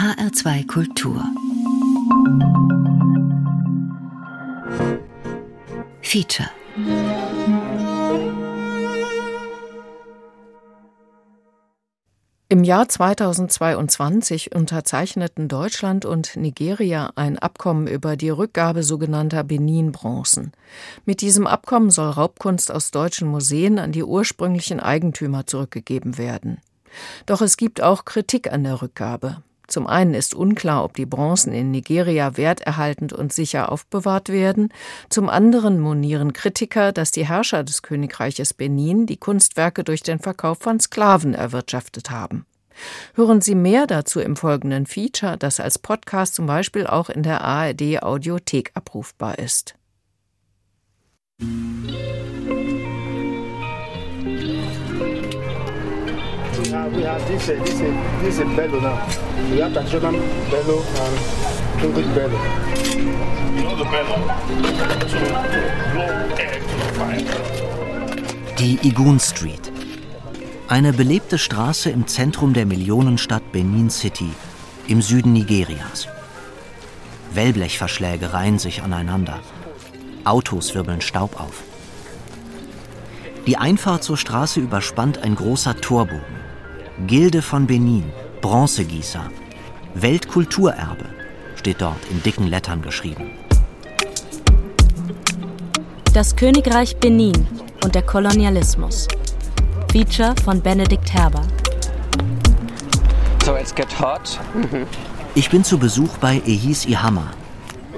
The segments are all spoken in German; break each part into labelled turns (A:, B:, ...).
A: HR2 Kultur. Feature
B: Im Jahr 2022 unterzeichneten Deutschland und Nigeria ein Abkommen über die Rückgabe sogenannter Benin-Bronzen. Mit diesem Abkommen soll Raubkunst aus deutschen Museen an die ursprünglichen Eigentümer zurückgegeben werden. Doch es gibt auch Kritik an der Rückgabe. Zum einen ist unklar, ob die Bronzen in Nigeria werterhaltend und sicher aufbewahrt werden. Zum anderen monieren Kritiker, dass die Herrscher des Königreiches Benin die Kunstwerke durch den Verkauf von Sklaven erwirtschaftet haben. Hören Sie mehr dazu im folgenden Feature, das als Podcast zum Beispiel auch in der ARD Audiothek abrufbar ist.
C: We have this, uh, this, uh, this uh, bello now. We have traditional bello and English bello. You know the bello? To, to blow air to the fire.
D: Die Igun Street. Eine belebte Straße im Zentrum der Millionenstadt Benin City im Süden Nigerias. Wellblechverschläge reihen sich aneinander. Autos wirbeln Staub auf. Die Einfahrt zur Straße überspannt ein großer Torbogen. Gilde von Benin, Bronzegießer, Weltkulturerbe steht dort in dicken Lettern geschrieben.
E: Das Königreich Benin und der Kolonialismus. Feature von Benedikt Herber.
F: So it's get hot.
D: Ich bin zu Besuch bei Ehis Ihama,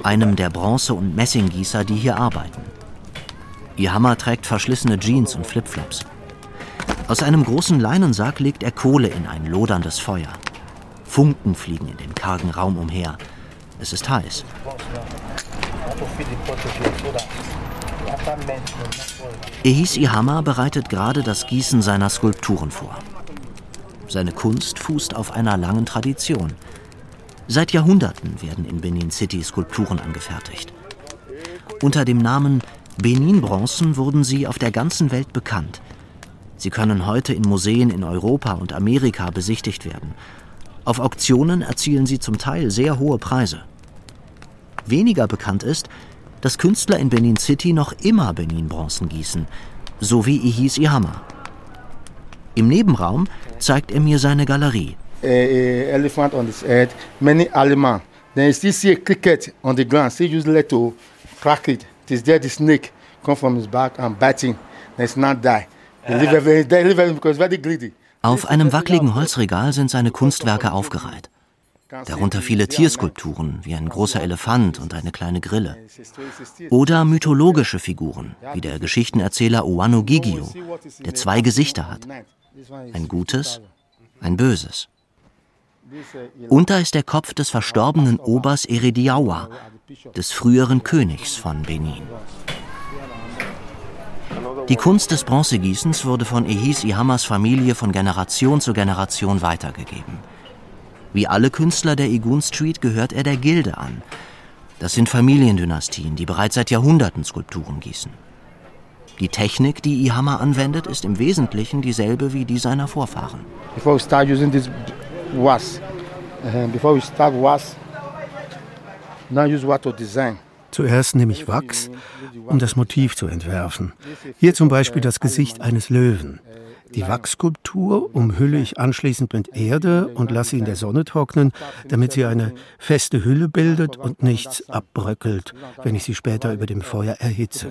D: einem der Bronze- und Messinggießer, die hier arbeiten. Ihama trägt verschlissene Jeans und Flipflops. Aus einem großen Leinensack legt er Kohle in ein loderndes Feuer. Funken fliegen in dem kargen Raum umher. Es ist heiß. Ehis Ihama bereitet gerade das Gießen seiner Skulpturen vor. Seine Kunst fußt auf einer langen Tradition. Seit Jahrhunderten werden in Benin City Skulpturen angefertigt. Unter dem Namen Benin-Bronzen wurden sie auf der ganzen Welt bekannt – Sie können heute in Museen in Europa und Amerika besichtigt werden. Auf Auktionen erzielen sie zum Teil sehr hohe Preise. Weniger bekannt ist, dass Künstler in Benin City noch immer Benin-Bronzen gießen, so wie Ihis Ihama. Im Nebenraum zeigt er mir seine Galerie.
C: Uh, elephant on his head, many animals. Then you still see a cricket on the ground. Still use lead to crack it. It is there the snake come from his back and biting.
D: Auf einem wackeligen Holzregal sind seine Kunstwerke aufgereiht. Darunter viele Tierskulpturen, wie ein großer Elefant und eine kleine Grille. Oder mythologische Figuren, wie der Geschichtenerzähler Oano Gigio, der zwei Gesichter hat. Ein gutes, ein böses. Und da ist der Kopf des verstorbenen Obers Erediawa, des früheren Königs von Benin. Die Kunst des Bronzegießens wurde von Ehis Ihamas Familie von Generation zu Generation weitergegeben. Wie alle Künstler der Igun Street gehört er der Gilde an. Das sind Familiendynastien, die bereits seit Jahrhunderten Skulpturen gießen. Die Technik, die Ihama anwendet, ist im Wesentlichen dieselbe wie die seiner Vorfahren.
C: Before we start using this was, uh, before we start was, now use what to design.
G: Zuerst nehme ich Wachs, um das Motiv zu entwerfen. Hier zum Beispiel das Gesicht eines Löwen. Die Wachsskulptur umhülle ich anschließend mit Erde und lasse sie in der Sonne trocknen, damit sie eine feste Hülle bildet und nichts abbröckelt, wenn ich sie später über dem Feuer erhitze.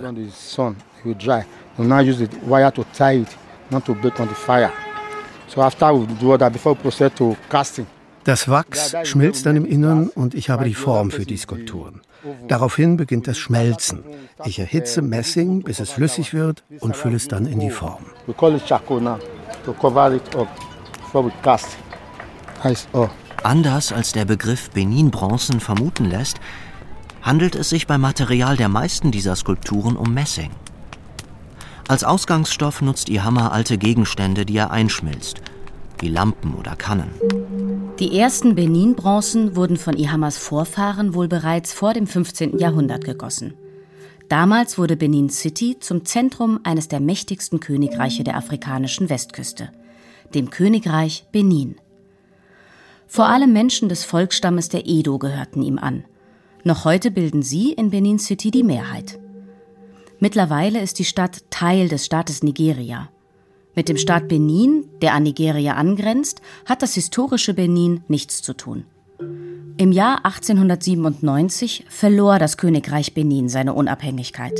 G: Das Wachs schmilzt dann im Innern und ich habe die Form für die Skulpturen. Daraufhin beginnt das Schmelzen. Ich erhitze Messing, bis es flüssig wird und fülle es dann in die Form.
D: Anders als der Begriff Benin-Bronzen vermuten lässt, handelt es sich beim Material der meisten dieser Skulpturen um Messing. Als Ausgangsstoff nutzt Ihama alte Gegenstände, die er einschmilzt – wie Lampen oder Kannen.
E: Die ersten Benin-Bronzen wurden von Ihamas Vorfahren wohl bereits vor dem 15. Jahrhundert gegossen. Damals wurde Benin City zum Zentrum eines der mächtigsten Königreiche der afrikanischen Westküste, dem Königreich Benin. Vor allem Menschen des Volksstammes der Edo gehörten ihm an. Noch heute bilden sie in Benin City die Mehrheit. Mittlerweile ist die Stadt Teil des Staates Nigeria. Mit dem Staat Benin, der an Nigeria angrenzt, hat das historische Benin nichts zu tun. Im Jahr 1897 verlor das Königreich Benin seine Unabhängigkeit.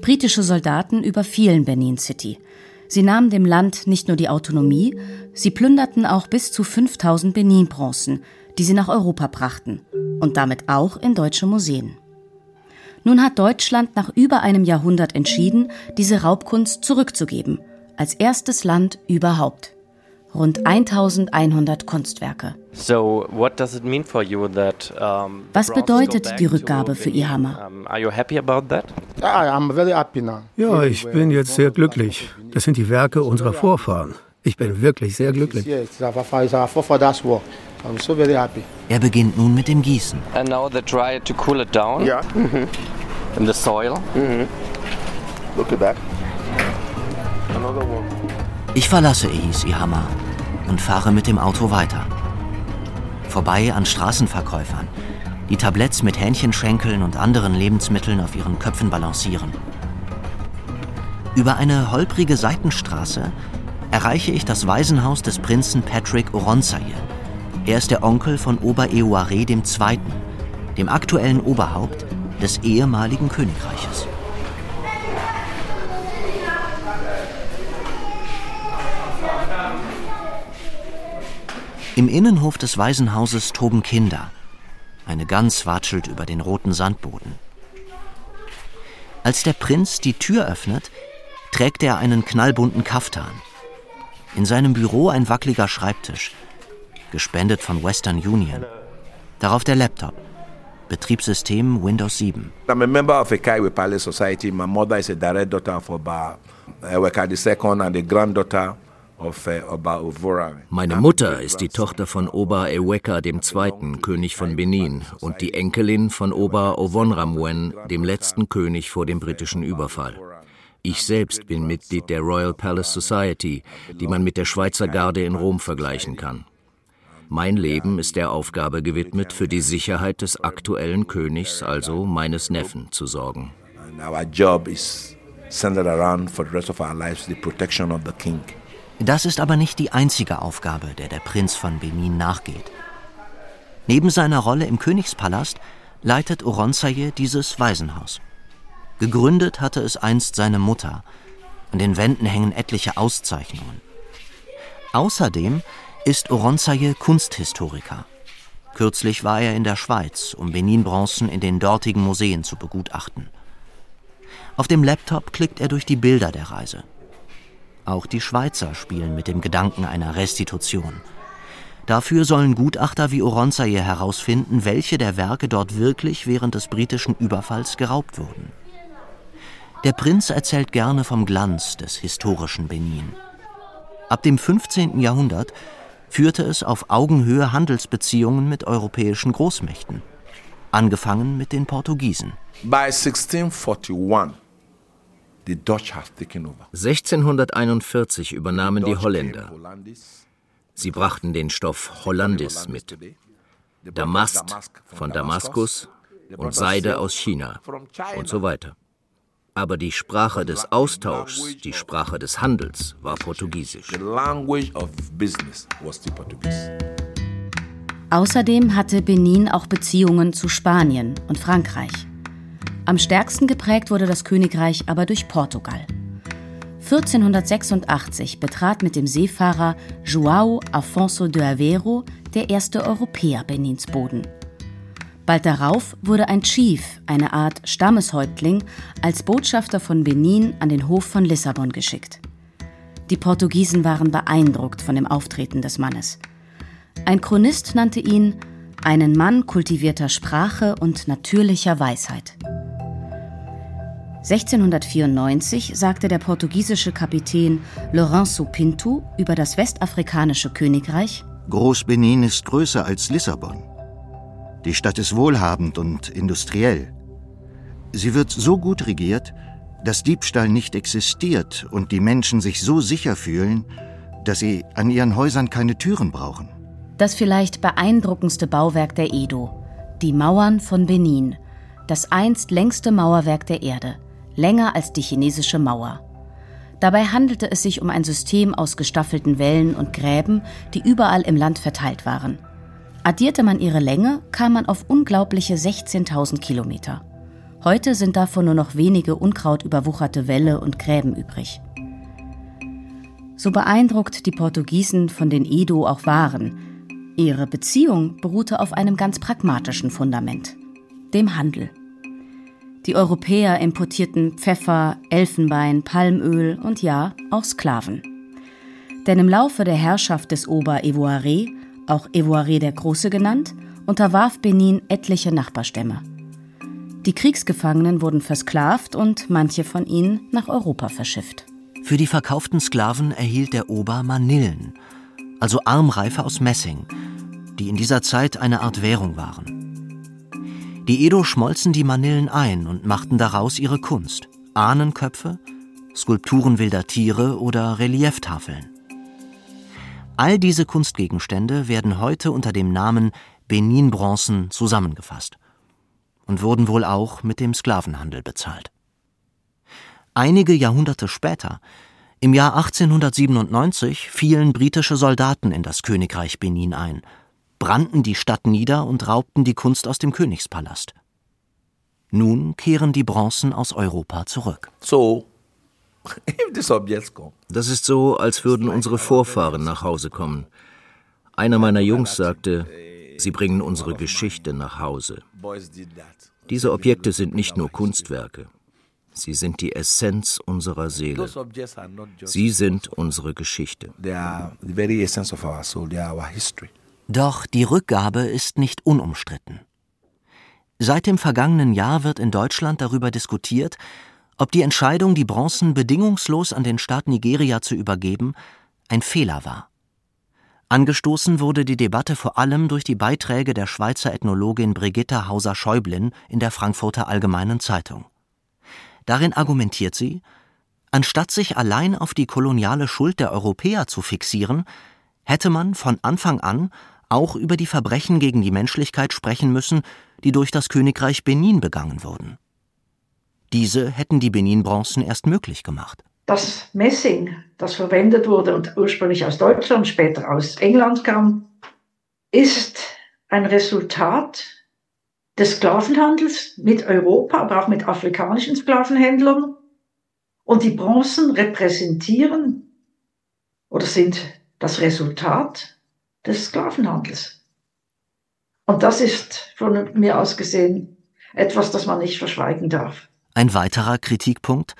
E: Britische Soldaten überfielen Benin City. Sie nahmen dem Land nicht nur die Autonomie, sie plünderten auch bis zu 5000 Benin-Bronzen, die sie nach Europa brachten und damit auch in deutsche Museen. Nun hat Deutschland nach über einem Jahrhundert entschieden, diese Raubkunst zurückzugeben, als erstes Land überhaupt rund 1100 Kunstwerke. Was bedeutet die Rückgabe für Ihama?
G: Ja, ich bin jetzt sehr glücklich. Das sind die Werke unserer Vorfahren. Ich bin wirklich sehr glücklich.
D: Er beginnt nun mit dem Gießen.
F: And now they try to cool it down yeah. in the soil.
D: Look at that. Ich verlasse Ehis Ihama und fahre mit dem Auto weiter. Vorbei an Straßenverkäufern, die Tabletts mit Hähnchenschenkeln und anderen Lebensmitteln auf ihren Köpfen balancieren. Über eine holprige Seitenstraße erreiche ich das Waisenhaus des Prinzen Patrick Oronsaye. Er ist der Onkel von Ober Eouare II., dem aktuellen Oberhaupt des ehemaligen Königreiches. Im Innenhof des Waisenhauses toben Kinder. Eine Gans watschelt über den roten Sandboden. Als der Prinz die Tür öffnet, trägt er einen knallbunten Kaftan. In seinem Büro ein wackeliger Schreibtisch, gespendet von Western Union. Darauf der Laptop. Betriebssystem Windows 7.
H: I'm a member of a Kaiwe Palace Society. My mother is a direct daughter of Oba Eweka II and a granddaughter
I: meine Mutter ist die Tochter von Oba Eweka II., König von Benin, und die Enkelin von Oba Ovonramwen, dem letzten König vor dem britischen Überfall. Ich selbst bin Mitglied der Royal Palace Society, die man mit der Schweizer Garde in Rom vergleichen kann. Mein Leben ist der Aufgabe gewidmet, für die Sicherheit des aktuellen Königs, also meines Neffen, zu sorgen. Our job is centered around for the rest of our lives the protection
D: of the king. Das ist aber nicht die einzige Aufgabe, der der Prinz von Benin nachgeht. Neben seiner Rolle im Königspalast leitet Oronsaye dieses Waisenhaus. Gegründet hatte es einst seine Mutter. An den Wänden hängen etliche Auszeichnungen. Außerdem ist Oronsaye Kunsthistoriker. Kürzlich war er in der Schweiz, um Benin-Bronzen in den dortigen Museen zu begutachten. Auf dem Laptop klickt er durch die Bilder der Reise. Auch die Schweizer spielen mit dem Gedanken einer Restitution. Dafür sollen Gutachter wie Oronsaye herausfinden, welche der Werke dort wirklich während des britischen Überfalls geraubt wurden. Der Prinz erzählt gerne vom Glanz des historischen Benin. Ab dem 15. Jahrhundert führte es auf Augenhöhe Handelsbeziehungen mit europäischen Großmächten, angefangen mit den Portugiesen.
H: By 1641
I: 1641 übernahmen die Holländer. Sie brachten den Stoff Hollandis mit, Damast von Damaskus und Seide aus China und so weiter. Aber die Sprache des Austauschs, die Sprache des Handels war Portugiesisch.
E: Außerdem hatte Benin auch Beziehungen zu Spanien und Frankreich. Am stärksten geprägt wurde das Königreich aber durch Portugal. 1486 betrat mit dem Seefahrer João Afonso de Aveiro der erste Europäer Benins Boden. Bald darauf wurde ein Chief, eine Art Stammeshäuptling, als Botschafter von Benin an den Hof von Lissabon geschickt. Die Portugiesen waren beeindruckt von dem Auftreten des Mannes. Ein Chronist nannte ihn einen Mann kultivierter Sprache und natürlicher Weisheit. 1694 sagte der portugiesische Kapitän Lourenço Pinto über das westafrikanische Königreich:
J: Groß-Benin ist größer als Lissabon. Die Stadt ist wohlhabend und industriell. Sie wird so gut regiert, dass Diebstahl nicht existiert und die Menschen sich so sicher fühlen, dass sie an ihren Häusern keine Türen brauchen.
E: Das vielleicht beeindruckendste Bauwerk der Edo, die Mauern von Benin, das einst längste Mauerwerk der Erde, länger als die chinesische Mauer. Dabei handelte es sich um ein System aus gestaffelten Wellen und Gräben, die überall im Land verteilt waren. Addierte man ihre Länge, kam man auf unglaubliche 16.000 Kilometer. Heute sind davon nur noch wenige unkrautüberwucherte Wälle und Gräben übrig. So beeindruckt die Portugiesen von den Edo auch waren, ihre Beziehung beruhte auf einem ganz pragmatischen Fundament, dem Handel. Die Europäer importierten Pfeffer, Elfenbein, Palmöl und ja, auch Sklaven. Denn im Laufe der Herrschaft des Ober-Evoiré, auch Evoiré der Große genannt, unterwarf Benin etliche Nachbarstämme. Die Kriegsgefangenen wurden versklavt und manche von ihnen nach Europa verschifft.
D: Für die verkauften Sklaven erhielt der Ober Manillen, also Armreife aus Messing, die in dieser Zeit eine Art Währung waren. Die Edo schmolzen die Manillen ein und machten daraus ihre Kunst. Ahnenköpfe, Skulpturen wilder Tiere oder Relieftafeln. All diese Kunstgegenstände werden heute unter dem Namen Benin-Bronzen zusammengefasst und wurden wohl auch mit dem Sklavenhandel bezahlt. Einige Jahrhunderte später, im Jahr 1897, fielen britische Soldaten in das Königreich Benin ein – brannten die Stadt nieder und raubten die Kunst aus dem Königspalast. Nun kehren die Bronzen aus Europa zurück.
I: So, das ist so, als würden unsere Vorfahren nach Hause kommen. Einer meiner Jungs sagte, sie bringen unsere Geschichte nach Hause. Diese Objekte sind nicht nur Kunstwerke. Sie sind die Essenz unserer Seele. Sie sind unsere Geschichte.
D: Doch die Rückgabe ist nicht unumstritten. Seit dem vergangenen Jahr wird in Deutschland darüber diskutiert, ob die Entscheidung, die Bronzen bedingungslos an den Staat Nigeria zu übergeben, ein Fehler war. Angestoßen wurde die Debatte vor allem durch die Beiträge der Schweizer Ethnologin Brigitta Hauser-Schäublin in der Frankfurter Allgemeinen Zeitung. Darin argumentiert sie, anstatt sich allein auf die koloniale Schuld der Europäer zu fixieren, hätte man von Anfang an auch über die Verbrechen gegen die Menschlichkeit sprechen müssen, die durch das Königreich Benin begangen wurden. Diese hätten die Benin-Bronzen erst möglich gemacht.
K: Das Messing, das verwendet wurde und ursprünglich aus Deutschland, später aus England kam, ist ein Resultat des Sklavenhandels mit Europa, aber auch mit afrikanischen Sklavenhändlern. Und die Bronzen repräsentieren oder sind das Resultat des Sklavenhandels. Und das ist von mir aus gesehen etwas, das man nicht verschweigen darf.
D: Ein weiterer Kritikpunkt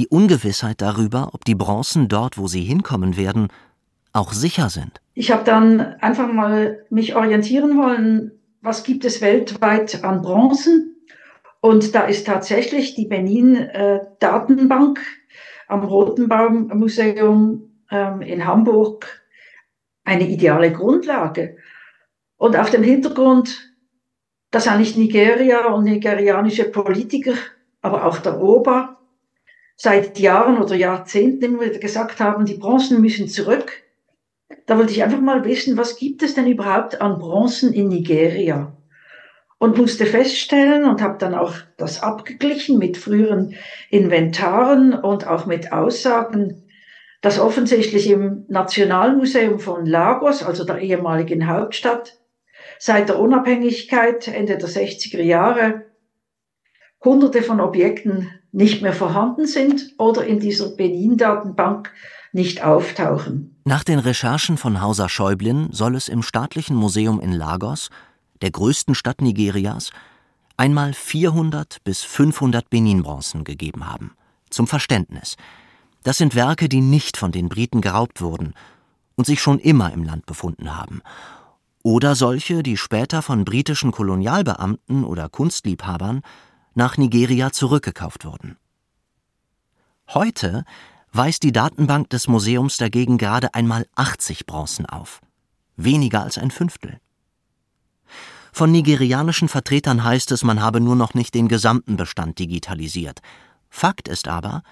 D: die Ungewissheit darüber, ob die Bronzen dort, wo sie hinkommen werden, auch sicher sind.
K: Ich habe dann einfach mal mich orientieren wollen, was gibt es weltweit an Bronzen? Und da ist tatsächlich die Benin äh, Datenbank am Rotenbaum Museum ähm, in Hamburg eine ideale Grundlage. Und auf dem Hintergrund, dass eigentlich Nigeria und nigerianische Politiker, aber auch der Ober, seit Jahren oder Jahrzehnten immer wieder gesagt haben, die Bronzen müssen zurück. Da wollte ich einfach mal wissen, was gibt es denn überhaupt an Bronzen in Nigeria? Und musste feststellen und habe dann auch das abgeglichen mit früheren Inventaren und auch mit Aussagen dass offensichtlich im Nationalmuseum von Lagos, also der ehemaligen Hauptstadt, seit der Unabhängigkeit Ende der 60er Jahre hunderte von Objekten nicht mehr vorhanden sind oder in dieser Benin-Datenbank nicht auftauchen.
D: Nach den Recherchen von Hauser Schäublin soll es im Staatlichen Museum in Lagos, der größten Stadt Nigerias, einmal 400 bis 500 Benin-Bronzen gegeben haben. Zum Verständnis – das sind Werke, die nicht von den Briten geraubt wurden und sich schon immer im Land befunden haben. Oder solche, die später von britischen Kolonialbeamten oder Kunstliebhabern nach Nigeria zurückgekauft wurden. Heute weist die Datenbank des Museums dagegen gerade einmal 80 Bronzen auf. Weniger als ein Fünftel. Von nigerianischen Vertretern heißt es, man habe nur noch nicht den gesamten Bestand digitalisiert. Fakt ist aber,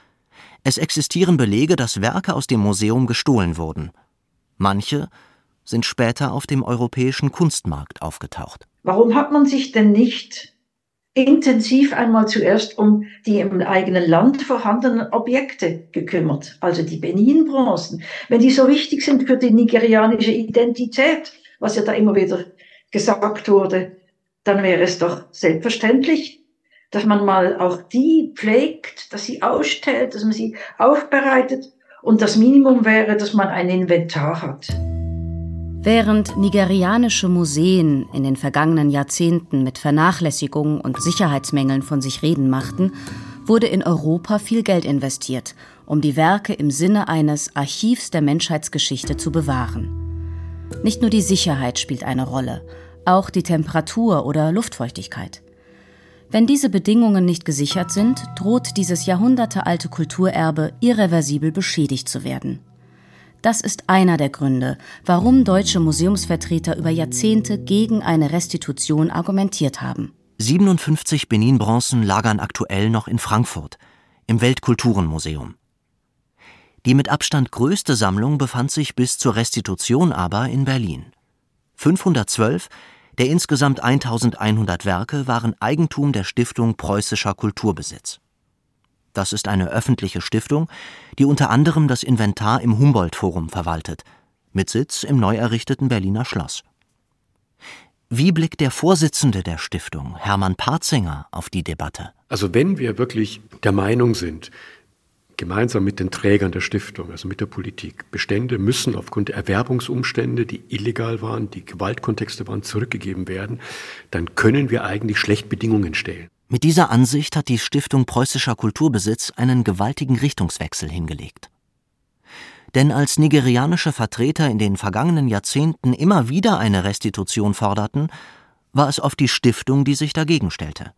D: es existieren Belege, dass Werke aus dem Museum gestohlen wurden. Manche sind später auf dem europäischen Kunstmarkt aufgetaucht.
K: Warum hat man sich denn nicht intensiv einmal zuerst um die im eigenen Land vorhandenen Objekte gekümmert, also die Benin-Bronzen. Wenn die so wichtig sind für die nigerianische Identität, was ja da immer wieder gesagt wurde, dann wäre es doch selbstverständlich, dass man mal auch die pflegt, dass sie ausstellt, dass man sie aufbereitet und das Minimum wäre, dass man ein Inventar hat.
E: Während nigerianische Museen in den vergangenen Jahrzehnten mit Vernachlässigung und Sicherheitsmängeln von sich reden machten, wurde in Europa viel Geld investiert, um die Werke im Sinne eines Archivs der Menschheitsgeschichte zu bewahren. Nicht nur die Sicherheit spielt eine Rolle, auch die Temperatur oder Luftfeuchtigkeit. Wenn diese Bedingungen nicht gesichert sind, droht dieses jahrhundertealte Kulturerbe irreversibel beschädigt zu werden. Das ist einer der Gründe, warum deutsche Museumsvertreter über Jahrzehnte gegen eine Restitution argumentiert haben.
D: 57 Benin-Bronzen lagern aktuell noch in Frankfurt, im Weltkulturenmuseum. Die mit Abstand größte Sammlung befand sich bis zur Restitution aber in Berlin. 512 der insgesamt 1100 Werke waren Eigentum der Stiftung Preußischer Kulturbesitz. Das ist eine öffentliche Stiftung, die unter anderem das Inventar im Humboldt-Forum verwaltet, mit Sitz im neu errichteten Berliner Schloss. Wie blickt der Vorsitzende der Stiftung, Hermann Parzinger, auf die Debatte?
L: Also wenn wir wirklich der Meinung sind, gemeinsam mit den Trägern der Stiftung, also mit der Politik. Bestände müssen aufgrund der Erwerbungsumstände, die illegal waren, die Gewaltkontexte waren, zurückgegeben werden. Dann können wir eigentlich schlecht Bedingungen stellen.
D: Mit dieser Ansicht hat die Stiftung Preußischer Kulturbesitz einen gewaltigen Richtungswechsel hingelegt. Denn als nigerianische Vertreter in den vergangenen Jahrzehnten immer wieder eine Restitution forderten, war es oft die Stiftung, die sich dagegen stellte.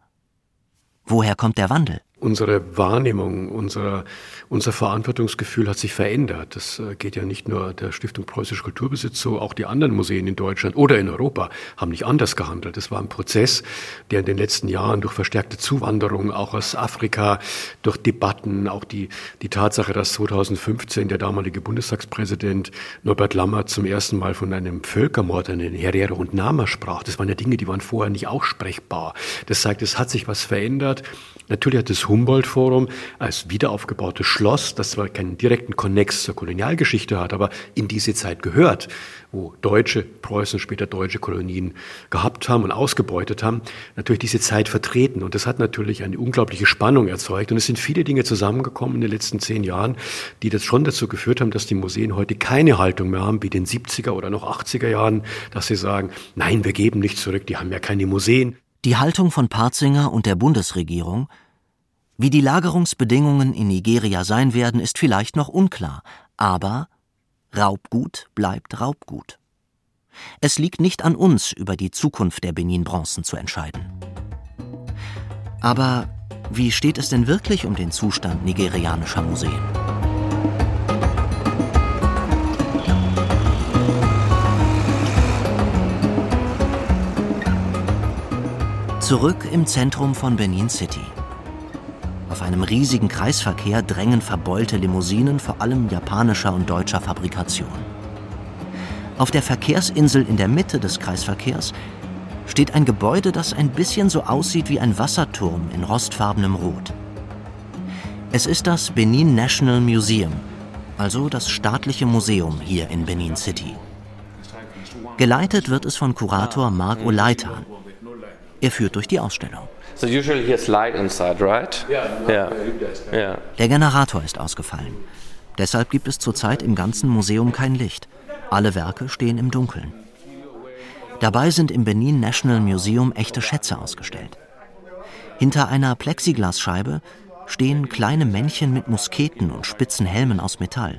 D: Woher kommt der Wandel?
L: Unsere Wahrnehmung, unser, unser Verantwortungsgefühl hat sich verändert. Das äh, geht ja nicht nur der Stiftung Preußisch Kulturbesitz so, auch die anderen Museen in Deutschland oder in Europa haben nicht anders gehandelt. Das war ein Prozess, der in den letzten Jahren durch verstärkte Zuwanderung, auch aus Afrika, durch Debatten, auch die, die Tatsache, dass 2015 der damalige Bundestagspräsident Norbert Lammert zum ersten Mal von einem Völkermord an den Herero und Nama sprach. Das waren ja Dinge, die waren vorher nicht aussprechbar. Das zeigt, es hat sich was verändert. Natürlich hat das Humboldt-Forum als wiederaufgebautes Schloss, das zwar keinen direkten Konnex zur Kolonialgeschichte hat, aber in diese Zeit gehört, wo Deutsche, Preußen später deutsche Kolonien gehabt haben und ausgebeutet haben, natürlich diese Zeit vertreten. Und das hat natürlich eine unglaubliche Spannung erzeugt. Und es sind viele Dinge zusammengekommen in den letzten zehn Jahren, die das schon dazu geführt haben, dass die Museen heute keine Haltung mehr haben wie den 70er oder noch 80er Jahren, dass sie sagen, nein, wir geben nicht zurück, die haben ja keine Museen.
D: Die Haltung von Parzinger und der Bundesregierung, wie die Lagerungsbedingungen in Nigeria sein werden, ist vielleicht noch unklar, aber Raubgut bleibt Raubgut. Es liegt nicht an uns, über die Zukunft der Benin-Bronzen zu entscheiden. Aber wie steht es denn wirklich um den Zustand nigerianischer Museen? Zurück im Zentrum von Benin City. Auf einem riesigen Kreisverkehr drängen verbeulte Limousinen vor allem japanischer und deutscher Fabrikation. Auf der Verkehrsinsel in der Mitte des Kreisverkehrs steht ein Gebäude, das ein bisschen so aussieht wie ein Wasserturm in rostfarbenem Rot. Es ist das Benin National Museum, also das staatliche Museum hier in Benin City. Geleitet wird es von Kurator Marc Oleitan. Er führt durch die Ausstellung.
F: So usually he has light inside, right?
D: Yeah. Yeah. Der Generator ist ausgefallen. Deshalb gibt es zurzeit im ganzen Museum kein Licht. Alle Werke stehen im Dunkeln. Dabei sind im Benin National Museum echte Schätze ausgestellt. Hinter einer Plexiglasscheibe stehen kleine Männchen mit Musketen und spitzen Helmen aus Metall.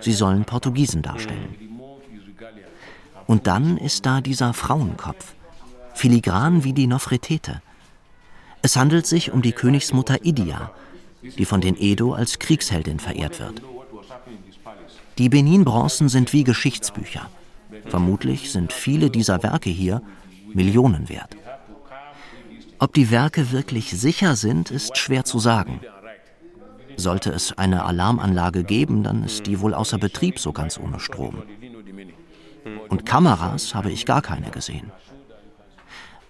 D: Sie sollen Portugiesen darstellen. Und dann ist da dieser Frauenkopf filigran wie die Nofretete. Es handelt sich um die Königsmutter Idia, die von den Edo als Kriegsheldin verehrt wird. Die Benin-Bronzen sind wie Geschichtsbücher. Vermutlich sind viele dieser Werke hier Millionen wert. Ob die Werke wirklich sicher sind, ist schwer zu sagen. Sollte es eine Alarmanlage geben, dann ist die wohl außer Betrieb so ganz ohne Strom. Und Kameras habe ich gar keine gesehen.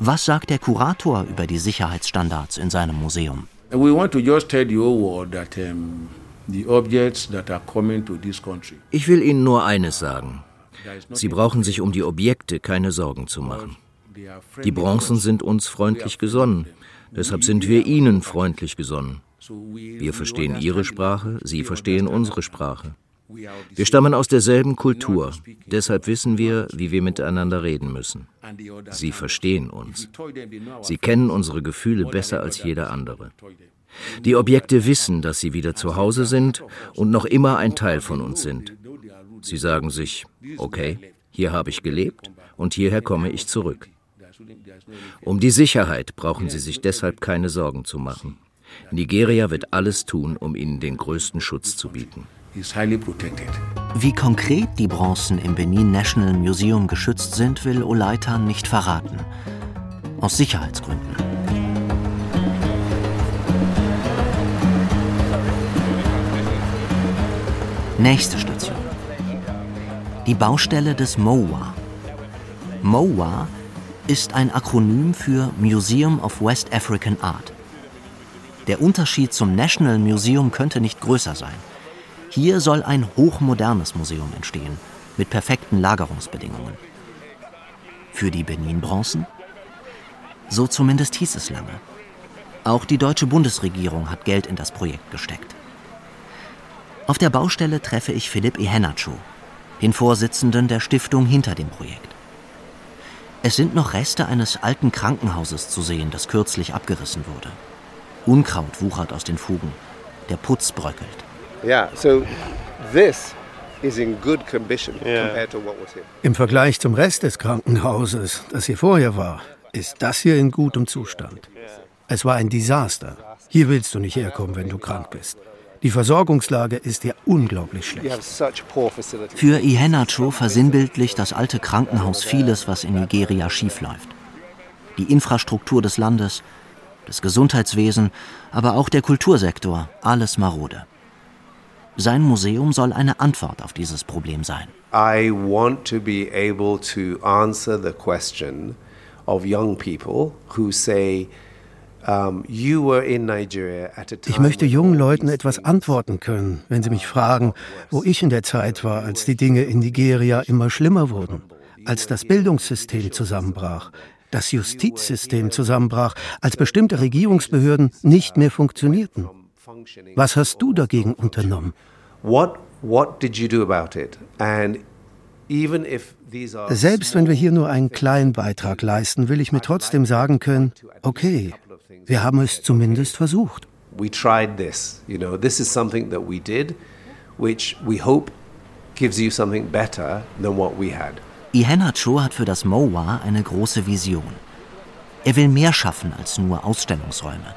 D: Was sagt der Kurator über die Sicherheitsstandards in seinem Museum?
H: Um.
I: Ich will Ihnen nur eines sagen. Sie brauchen sich um die Objekte keine Sorgen zu machen. Die Bronzen sind uns freundlich gesonnen, deshalb sind wir ihnen freundlich gesonnen. Wir verstehen ihre Sprache, sie verstehen unsere Sprache. Wir stammen aus derselben Kultur, deshalb wissen wir, wie wir miteinander reden müssen. Sie verstehen uns. Sie kennen unsere Gefühle besser als jeder andere. Die Objekte wissen, dass sie wieder zu Hause sind und noch immer ein Teil von uns sind. Sie sagen sich, okay, hier habe ich gelebt und hierher komme ich zurück. Um die Sicherheit brauchen Sie sich deshalb keine Sorgen zu machen. Nigeria wird alles tun, um Ihnen den größten Schutz zu bieten.
D: Wie konkret die Bronzen im Benin National Museum geschützt sind, will Olaitan nicht verraten. Aus Sicherheitsgründen. Nächste Station. Die Baustelle des MOWA. MOWA ist ein Akronym für Museum of West African Art. Der Unterschied zum National Museum könnte nicht größer sein. Hier soll ein hochmodernes Museum entstehen, mit perfekten Lagerungsbedingungen. Für die Benin-Bronzen? So zumindest hieß es lange. Auch die deutsche Bundesregierung hat Geld in das Projekt gesteckt. Auf der Baustelle treffe ich Philipp Ihenacho, den Vorsitzenden der Stiftung hinter dem Projekt. Es sind noch Reste eines alten Krankenhauses zu sehen, das kürzlich abgerissen wurde. Unkraut wuchert aus den Fugen, der Putz bröckelt.
M: Yeah, so this is in good condition compared to what was here.
G: Im Vergleich zum Rest des Krankenhauses, das hier vorher war, ist das hier in gutem Zustand. Es war ein Desaster. Hier willst du nicht herkommen, wenn du krank bist. Die Versorgungslage ist hier unglaublich schlecht.
D: Für Ihenacho versinnbildlicht das alte Krankenhaus vieles, was in Nigeria schiefläuft. Die Infrastruktur des Landes, das Gesundheitswesen, aber auch der Kultursektor, alles marode. Sein Museum soll eine Antwort auf dieses Problem sein.
M: I want to be able to answer the question of young people who say,
G: ich möchte jungen Leuten etwas antworten können, wenn sie mich fragen, wo ich in der Zeit war, als die Dinge in Nigeria immer schlimmer wurden, als das Bildungssystem zusammenbrach, das Justizsystem zusammenbrach, als bestimmte Regierungsbehörden nicht mehr funktionierten. Was hast du dagegen unternommen?
M: What, what did you do about it? And
G: selbst wenn wir hier nur einen kleinen Beitrag leisten, will ich mir trotzdem sagen können, okay, wir haben es zumindest versucht.
M: We tried this. You know, this is something that we did, which we hope gives you something better than what we had.
D: Ihenacho hat für das MOWA eine große Vision. Er will mehr schaffen als nur Ausstellungsräume.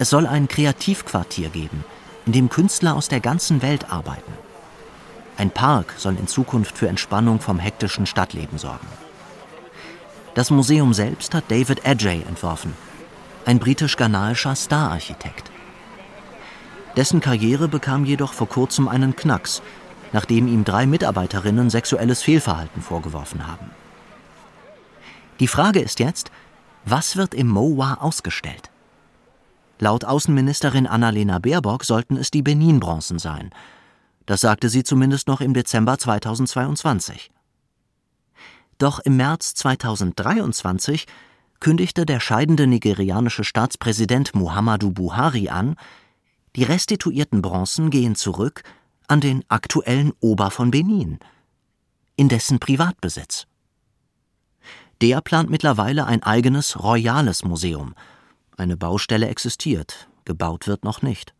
D: Es soll ein Kreativquartier geben, in dem Künstler aus der ganzen Welt arbeiten. Ein Park soll in Zukunft für Entspannung vom hektischen Stadtleben sorgen. Das Museum selbst hat David Adjay entworfen, ein britisch-ghanaischer Star-Architekt. Dessen Karriere bekam jedoch vor kurzem einen Knacks, nachdem ihm drei Mitarbeiterinnen sexuelles Fehlverhalten vorgeworfen haben. Die Frage ist jetzt, was wird im MOWA ausgestellt? Laut Außenministerin Annalena Baerbock sollten es die Benin-Bronzen sein. Das sagte sie zumindest noch im Dezember 2022. Doch im März 2023 kündigte der scheidende nigerianische Staatspräsident Muhammadu Buhari an, die restituierten Bronzen gehen zurück an den aktuellen Ober von Benin, in dessen Privatbesitz. Der plant mittlerweile ein eigenes royales Museum. Eine Baustelle existiert, gebaut wird noch nicht.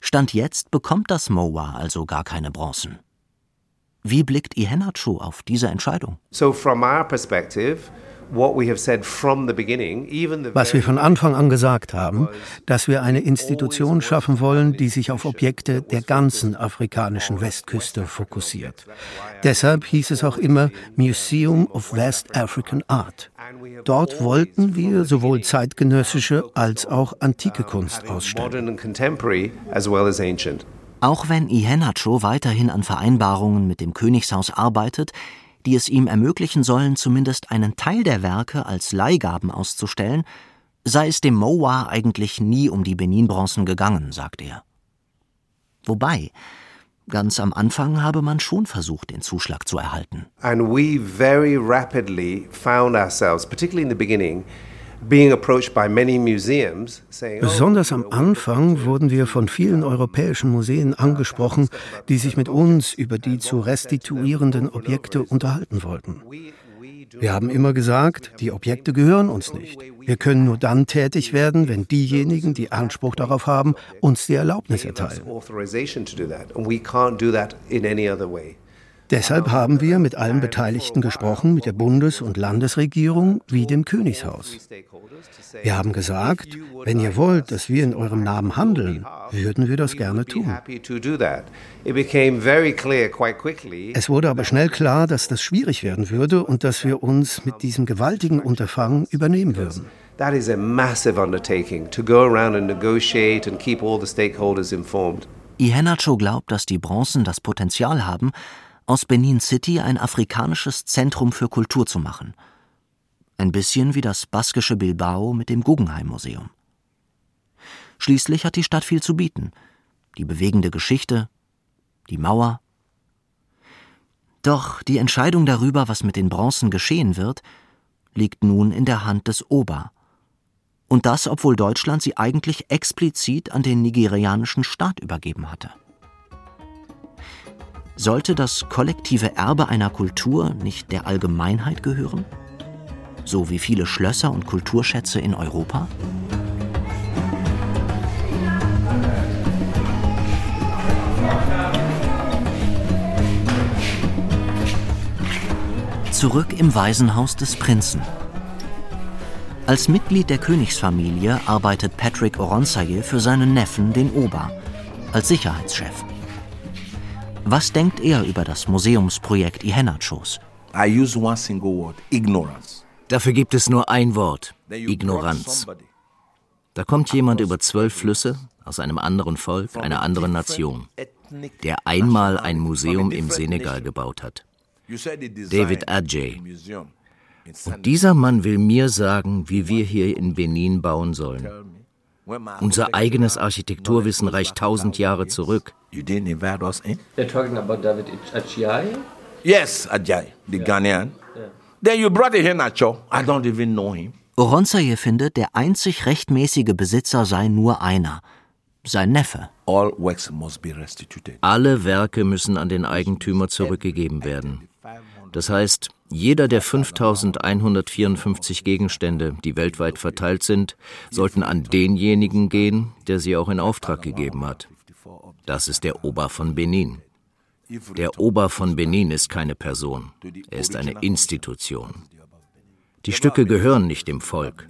D: Stand jetzt bekommt das MOA also gar keine Bronzen. Wie blickt Ihenacho auf diese Entscheidung?
M: So from our perspective,
G: was wir von Anfang an gesagt haben, dass wir eine Institution schaffen wollen, die sich auf Objekte der ganzen afrikanischen Westküste fokussiert. Deshalb hieß es auch immer Museum of West African Art. Dort wollten wir sowohl zeitgenössische als auch antike Kunst ausstellen.
D: Auch wenn Ihenacho weiterhin an Vereinbarungen mit dem Königshaus arbeitet, die es ihm ermöglichen sollen, zumindest einen Teil der Werke als Leihgaben auszustellen, sei es dem Mowa eigentlich nie um die Benin-Bronzen gegangen, sagt er. Wobei, ganz am Anfang habe man schon versucht, den Zuschlag zu erhalten.
M: And we very rapidly found ourselves, particularly in the beginning,
G: Besonders am Anfang wurden wir von vielen europäischen Museen angesprochen, die sich mit uns über die zu restituierenden Objekte unterhalten wollten. Wir haben immer gesagt, die Objekte gehören uns nicht. Wir können nur dann tätig werden, wenn diejenigen, die Anspruch darauf haben, uns die Erlaubnis erteilen. Deshalb haben wir mit allen Beteiligten gesprochen, mit der Bundes- und Landesregierung wie dem Königshaus. Wir haben gesagt, wenn ihr wollt, dass wir in eurem Namen handeln, würden wir das gerne tun. Es wurde aber schnell klar, dass das schwierig werden würde und dass wir uns mit diesem gewaltigen Unterfangen übernehmen würden. That is a massive undertaking to go around and negotiate and keep all the stakeholders informed. Ihenacho glaubt, dass die Bronzen das Potenzial haben, aus Benin City ein afrikanisches Zentrum für Kultur zu machen. Ein bisschen wie das baskische Bilbao mit dem Guggenheim Museum. Schließlich hat die Stadt viel zu bieten. Die bewegende Geschichte, die Mauer. Doch die Entscheidung darüber, was mit den Bronzen geschehen wird, liegt nun in der Hand des Ober. Und das, obwohl Deutschland sie eigentlich explizit an den nigerianischen Staat übergeben hatte. Sollte das kollektive Erbe einer Kultur nicht der Allgemeinheit gehören? So wie viele Schlösser und Kulturschätze in Europa? Zurück im Waisenhaus des Prinzen. Als Mitglied der Königsfamilie arbeitet Patrick Oronsaye für seinen Neffen, den Ober, als Sicherheitschef. Was denkt er über das Museumsprojekt Ihenachos?
I: I use one single word, ignorance. Dafür gibt es nur ein Wort, Ignoranz. Da kommt jemand über zwölf Flüsse aus einem anderen Volk, einer anderen Nation, der einmal ein Museum im Senegal gebaut hat. David Adjei. Und dieser Mann will mir sagen, wie wir hier in Benin bauen sollen. Unser eigenes Architekturwissen reicht tausend Jahre zurück. You didn't invite us in? They're talking about David Achiai? Yes, Ajay, the yeah. Ghanaian. Yeah. Then you brought him Nacho. I don't even know him.
D: Oronsaye findet, der einzig rechtmäßige Besitzer sei nur einer, sein Neffe.
I: Alle Werke müssen an den Eigentümer zurückgegeben werden. Das heißt, jeder der 5154 Gegenstände, die weltweit verteilt sind, sollten an denjenigen gehen, der sie auch in Auftrag gegeben hat. Das ist der Ober von Benin. Der Ober von Benin ist keine Person, er ist eine Institution. Die Stücke gehören nicht dem Volk.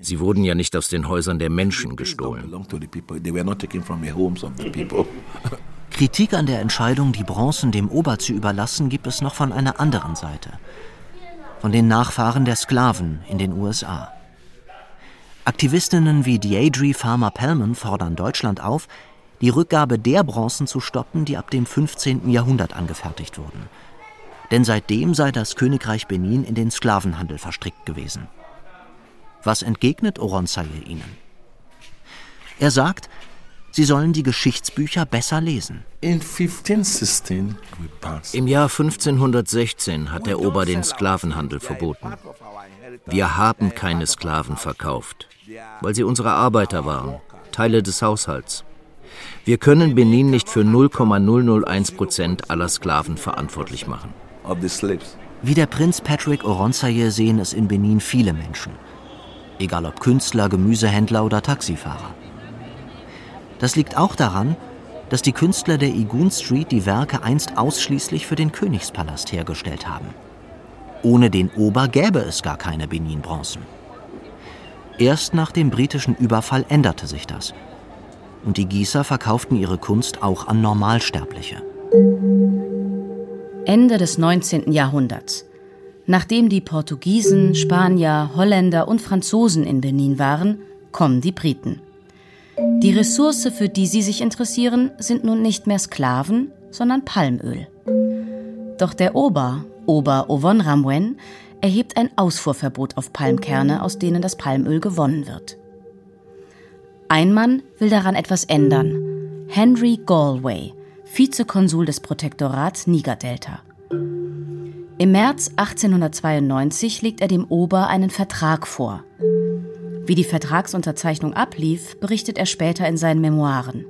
I: Sie wurden ja nicht aus den Häusern der Menschen gestohlen.
D: Kritik an der Entscheidung, die Bronzen dem Ober zu überlassen, gibt es noch von einer anderen Seite. Von den Nachfahren der Sklaven in den USA. Aktivistinnen wie Deidre Farmer Pellman fordern Deutschland auf, die Rückgabe der Bronzen zu stoppen, die ab dem 15. Jahrhundert angefertigt wurden. Denn seitdem sei das Königreich Benin in den Sklavenhandel verstrickt gewesen. Was entgegnet Oronsaye ihnen? Er sagt, sie sollen die Geschichtsbücher besser lesen.
I: Im Jahr 1516 hat der Ober den Sklavenhandel verboten. Wir haben keine Sklaven verkauft, weil sie unsere Arbeiter waren, Teile des Haushalts. Wir können Benin nicht für 0,001 Prozent aller Sklaven verantwortlich machen.
D: Wie der Prinz Patrick Oronsaye sehen es in Benin viele Menschen. Egal ob Künstler, Gemüsehändler oder Taxifahrer. Das liegt auch daran, dass die Künstler der Igun Street die Werke einst ausschließlich für den Königspalast hergestellt haben. Ohne den Ober gäbe es gar keine Benin-Bronzen. Erst nach dem britischen Überfall änderte sich das – und die Gießer verkauften ihre Kunst auch an Normalsterbliche.
E: Ende des 19. Jahrhunderts. Nachdem die Portugiesen, Spanier, Holländer und Franzosen in Benin waren, kommen die Briten. Die Ressource, für die sie sich interessieren, sind nun nicht mehr Sklaven, sondern Palmöl. Doch der Ober, Ober Ovonramwen, erhebt ein Ausfuhrverbot auf Palmkerne, aus denen das Palmöl gewonnen wird. Ein Mann will daran etwas ändern. Henry Galway, Vizekonsul des Protektorats Niger-Delta. Im März 1892 legt er dem Ober einen Vertrag vor. Wie die Vertragsunterzeichnung ablief, berichtet er später in seinen Memoiren.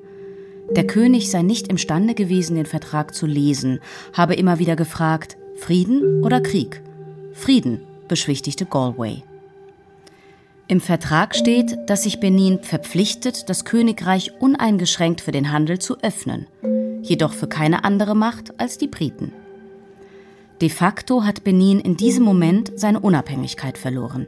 E: Der König sei nicht imstande gewesen, den Vertrag zu lesen, habe immer wieder gefragt, Frieden oder Krieg? Frieden, beschwichtigte Galway. Im Vertrag steht, dass sich Benin verpflichtet, das Königreich uneingeschränkt für den Handel zu öffnen, jedoch für keine andere Macht als die Briten. De facto hat Benin in diesem Moment seine Unabhängigkeit verloren.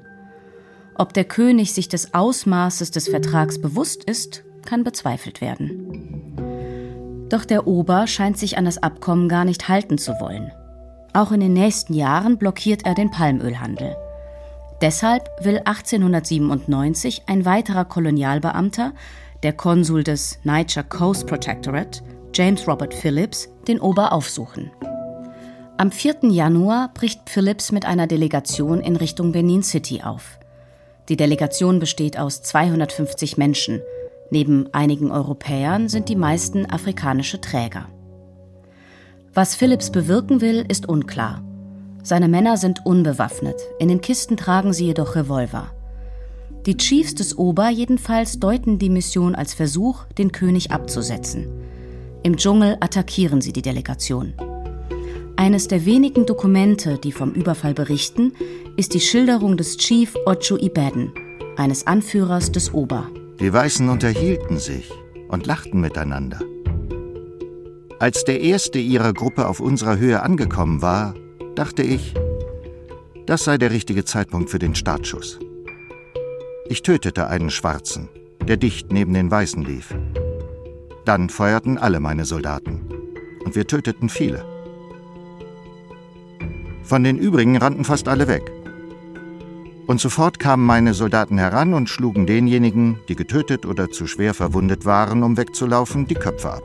E: Ob der König sich des Ausmaßes des Vertrags bewusst ist, kann bezweifelt werden. Doch der Ober scheint sich an das Abkommen gar nicht halten zu wollen. Auch in den nächsten Jahren blockiert er den Palmölhandel. Deshalb will 1897 ein weiterer Kolonialbeamter, der Konsul des Niger Coast Protectorate, James Robert Phillips, den Ober aufsuchen. Am 4. Januar bricht Phillips mit einer Delegation in Richtung Benin City auf. Die Delegation besteht aus 250 Menschen. Neben einigen Europäern sind die meisten afrikanische Träger. Was Phillips bewirken will, ist unklar. Seine Männer sind unbewaffnet, in den Kisten tragen sie jedoch Revolver. Die Chiefs des Ober jedenfalls deuten die Mission als Versuch, den König abzusetzen. Im Dschungel attackieren sie die Delegation. Eines der wenigen Dokumente, die vom Überfall berichten, ist die Schilderung des Chief Ocho Ibadan, eines Anführers des Ober.
J: Die Weißen unterhielten sich und lachten miteinander. Als der erste ihrer Gruppe auf unserer Höhe angekommen war, dachte ich, das sei der richtige Zeitpunkt für den Startschuss. Ich tötete einen Schwarzen, der dicht neben den Weißen lief. Dann feuerten alle meine Soldaten. Und wir töteten viele. Von den übrigen rannten fast alle weg. Und sofort kamen meine Soldaten heran und schlugen denjenigen, die getötet oder zu schwer verwundet waren, um wegzulaufen, die Köpfe ab.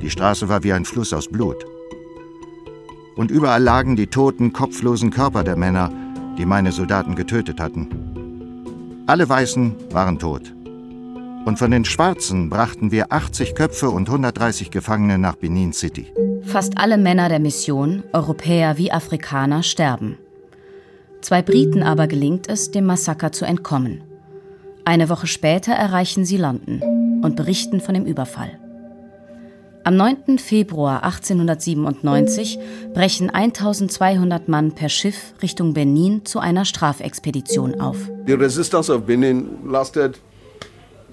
J: Die Straße war wie ein Fluss aus Blut. Und überall lagen die toten, kopflosen Körper der Männer, die meine Soldaten getötet hatten. Alle Weißen waren tot. Und von den Schwarzen brachten wir 80 Köpfe und 130 Gefangene nach Benin City.
E: Fast alle Männer der Mission, Europäer wie Afrikaner, sterben. Zwei Briten aber gelingt es, dem Massaker zu entkommen. Eine Woche später erreichen sie London und berichten von dem Überfall. Am 9. Februar 1897 brechen 1200 Mann per Schiff Richtung Benin zu einer Strafexpedition auf.
C: The resistance of Benin lasted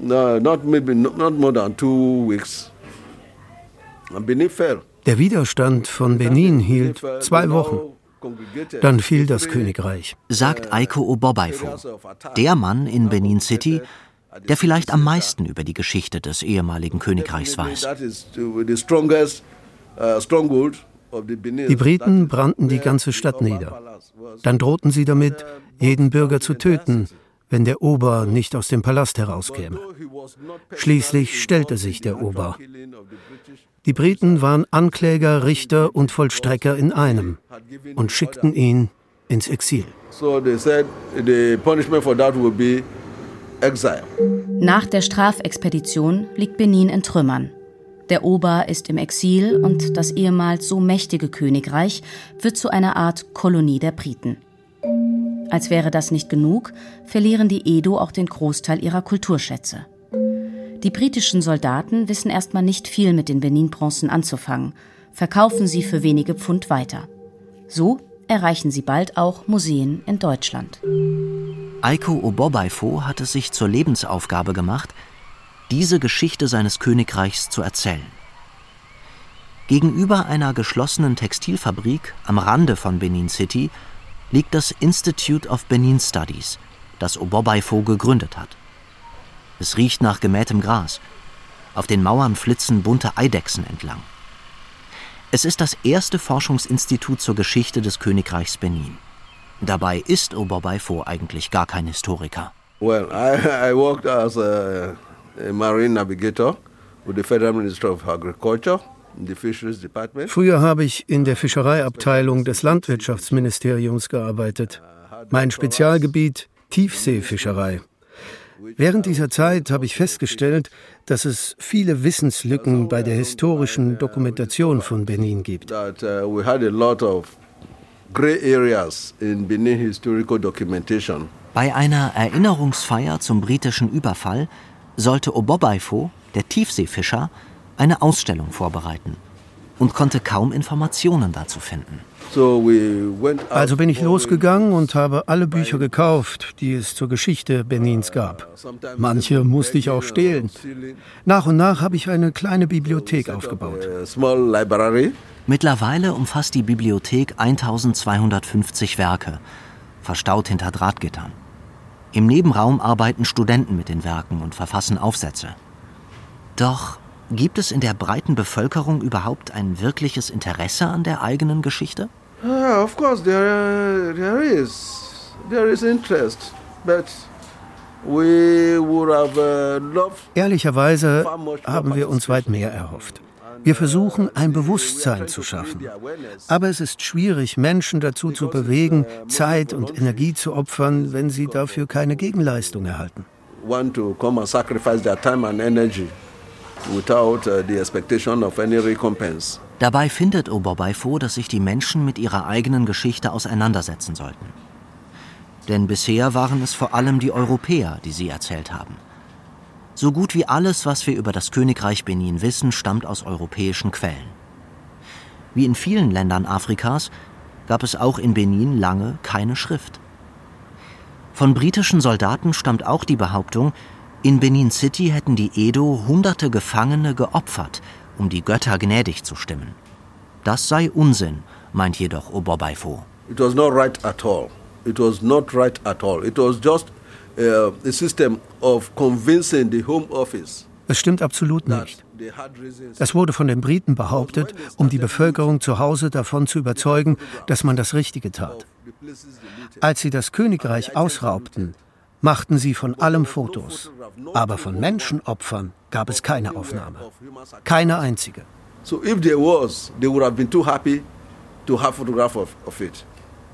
C: uh, not maybe not more than two weeks.
G: Benin fell. Der Widerstand von Benin hielt zwei Wochen. Dann fiel das Königreich.
D: Sagt Aiko Obobaifo, der Mann in Benin City, der vielleicht am meisten über die Geschichte des ehemaligen Königreichs weiß.
G: Die Briten brannten die ganze Stadt nieder. Dann drohten sie damit, jeden Bürger zu töten, wenn der Ober nicht aus dem Palast herauskäme. Schließlich stellte sich der Ober. Die Briten waren Ankläger, Richter und Vollstrecker in einem und schickten ihn ins Exil.
E: Nach der Strafexpedition liegt Benin in Trümmern. Der Ober ist im Exil und das ehemals so mächtige Königreich wird zu einer Art Kolonie der Briten. Als wäre das nicht genug, verlieren die Edo auch den Großteil ihrer Kulturschätze. Die britischen Soldaten wissen erstmal nicht viel mit den Benin-Bronzen anzufangen, verkaufen sie für wenige Pfund weiter. So erreichen sie bald auch Museen in Deutschland.
D: Aiko Obobaifo hat es sich zur Lebensaufgabe gemacht, diese Geschichte seines Königreichs zu erzählen. Gegenüber einer geschlossenen Textilfabrik am Rande von Benin City liegt das Institute of Benin Studies, das Obobaifo gegründet hat. Es riecht nach gemähtem Gras. Auf den Mauern flitzen bunte Eidechsen entlang. Es ist das erste Forschungsinstitut zur Geschichte des Königreichs Benin. Dabei ist Oberbeifo eigentlich gar kein Historiker.
N: Well, I, I worked as a, a marine navigator with the Federal Ministry of Agriculture.
G: Früher habe ich in der Fischereiabteilung des Landwirtschaftsministeriums gearbeitet. Mein Spezialgebiet Tiefseefischerei. Während dieser Zeit habe ich festgestellt, dass es viele Wissenslücken bei der historischen Dokumentation von Benin gibt. Uh,
D: bei einer Erinnerungsfeier zum britischen Überfall sollte Obobaifo, der Tiefseefischer, eine Ausstellung vorbereiten und konnte kaum Informationen dazu finden.
G: Also bin ich losgegangen und habe alle Bücher gekauft, die es zur Geschichte Benins gab. Manche musste ich auch stehlen. Nach und nach habe ich eine kleine Bibliothek aufgebaut.
D: Mittlerweile umfasst die Bibliothek 1250 Werke, verstaut hinter Drahtgittern. Im Nebenraum arbeiten Studenten mit den Werken und verfassen Aufsätze. Doch gibt es in der breiten Bevölkerung überhaupt ein wirkliches Interesse an der eigenen Geschichte?
N: Uh, of course, there, there is. There is interest. But we would have uh, loved
G: Ehrlicherweise haben wir uns weit mehr erhofft. Wir versuchen, ein Bewusstsein zu schaffen. Aber es ist schwierig, Menschen dazu zu bewegen, Zeit und Energie zu opfern, wenn sie dafür keine Gegenleistung erhalten.
N: Want to come and sacrifice their time and energy without uh, the expectation of any recompense.
D: Dabei findet Oberbeifo, dass sich die Menschen mit ihrer eigenen Geschichte auseinandersetzen sollten. Denn bisher waren es vor allem die Europäer, die sie erzählt haben. So gut wie alles, was wir über das Königreich Benin wissen, stammt aus europäischen Quellen. Wie in vielen Ländern Afrikas gab es auch in Benin lange keine Schrift. Von britischen Soldaten stammt auch die Behauptung, in Benin City hätten die Edo hunderte Gefangene geopfert, um die Götter gnädig zu stimmen. Das sei Unsinn, meint jedoch Obobaifo.
N: It was not right at all. It was not right at all. It was just uh, a system of convincing the Home Office.
G: Es stimmt absolut nicht. Das wurde von den Briten behauptet, um die Bevölkerung zu Hause davon zu überzeugen, dass man das Richtige tat. Als sie das Königreich ausraubten, machten sie von allem Fotos. Aber von Menschenopfern gab es keine Aufnahme. Keine einzige.
N: So if there was, they would have been too happy to have photograph of, of it.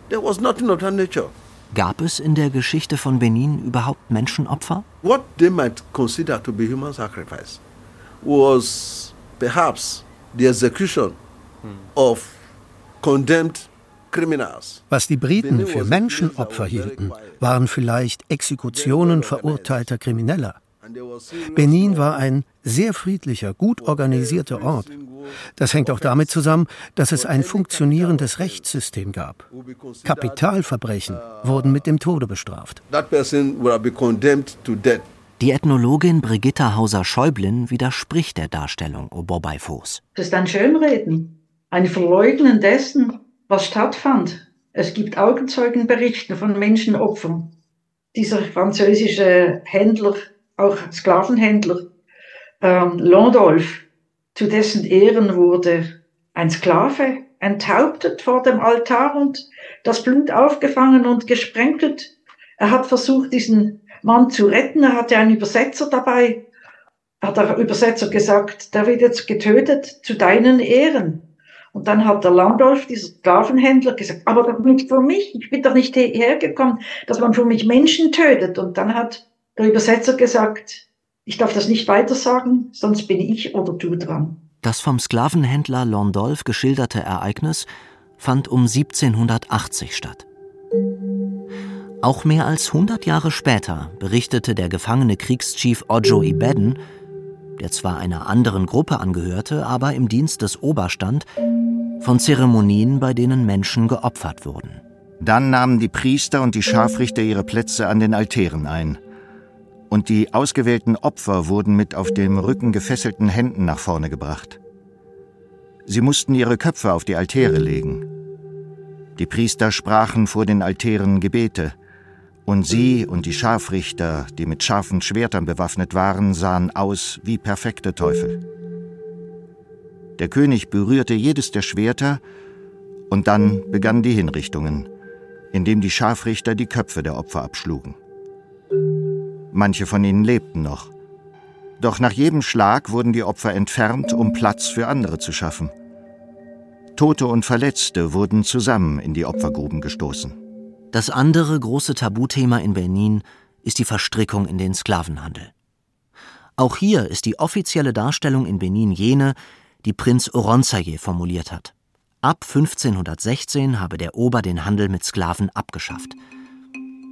N: There was nothing of that nature.
D: Gab es in der Geschichte von Benin überhaupt Menschenopfer?
N: What they might consider to be human sacrifice was perhaps the execution of condemned
G: was die Briten für Menschenopfer hielten, waren vielleicht Exekutionen verurteilter Krimineller. Benin war ein sehr friedlicher, gut organisierter Ort. Das hängt auch damit zusammen, dass es ein funktionierendes Rechtssystem gab. Kapitalverbrechen wurden mit dem Tode bestraft.
D: Die Ethnologin Brigitta Hauser-Schäublin widerspricht der Darstellung Obobaifos.
K: Das ist ein Schönreden, ein Verleugnen dessen, was stattfand. Es gibt Augenzeugenberichte von Menschenopfern. Dieser französische Händler, auch Sklavenhändler, ähm, Landolf, zu dessen Ehren wurde ein Sklave enthauptet vor dem Altar und das Blut aufgefangen und gesprenkelt. Er hat versucht, diesen Mann zu retten. Er hatte einen Übersetzer dabei. Hat der Übersetzer gesagt, der wird jetzt getötet zu deinen Ehren. Und dann hat der Landolf, dieser Sklavenhändler, gesagt, aber nicht für mich, ich bin doch nicht hierher gekommen, dass man für mich Menschen tötet. Und dann hat der Übersetzer gesagt, ich darf das nicht weiter sagen, sonst bin ich oder du dran.
D: Das vom Sklavenhändler Landolf geschilderte Ereignis fand um 1780 statt. Auch mehr als 100 Jahre später berichtete der gefangene Kriegschief Ojo Ibeden, der zwar einer anderen Gruppe angehörte, aber im Dienst des Ober stand, von Zeremonien, bei denen Menschen geopfert wurden.
J: Dann nahmen die Priester und die Scharfrichter ihre Plätze an den Altären ein. Und die ausgewählten Opfer wurden mit auf dem Rücken gefesselten Händen nach vorne gebracht. Sie mussten ihre Köpfe auf die Altäre legen. Die Priester sprachen vor den Altären Gebete, und sie und die Scharfrichter, die mit scharfen Schwertern bewaffnet waren, sahen aus wie perfekte Teufel. Der König berührte jedes der Schwerter, und dann begannen die Hinrichtungen, indem die Scharfrichter die Köpfe der Opfer abschlugen. Manche von ihnen lebten noch. Doch nach jedem Schlag wurden die Opfer entfernt, um Platz für andere zu schaffen. Tote und Verletzte wurden zusammen in die Opfergruben gestoßen.
D: Das andere große Tabuthema in Benin ist die Verstrickung in den Sklavenhandel. Auch hier ist die offizielle Darstellung in Benin jene, die Prinz Oronsaye formuliert hat. Ab 1516 habe der Ober den Handel mit Sklaven abgeschafft.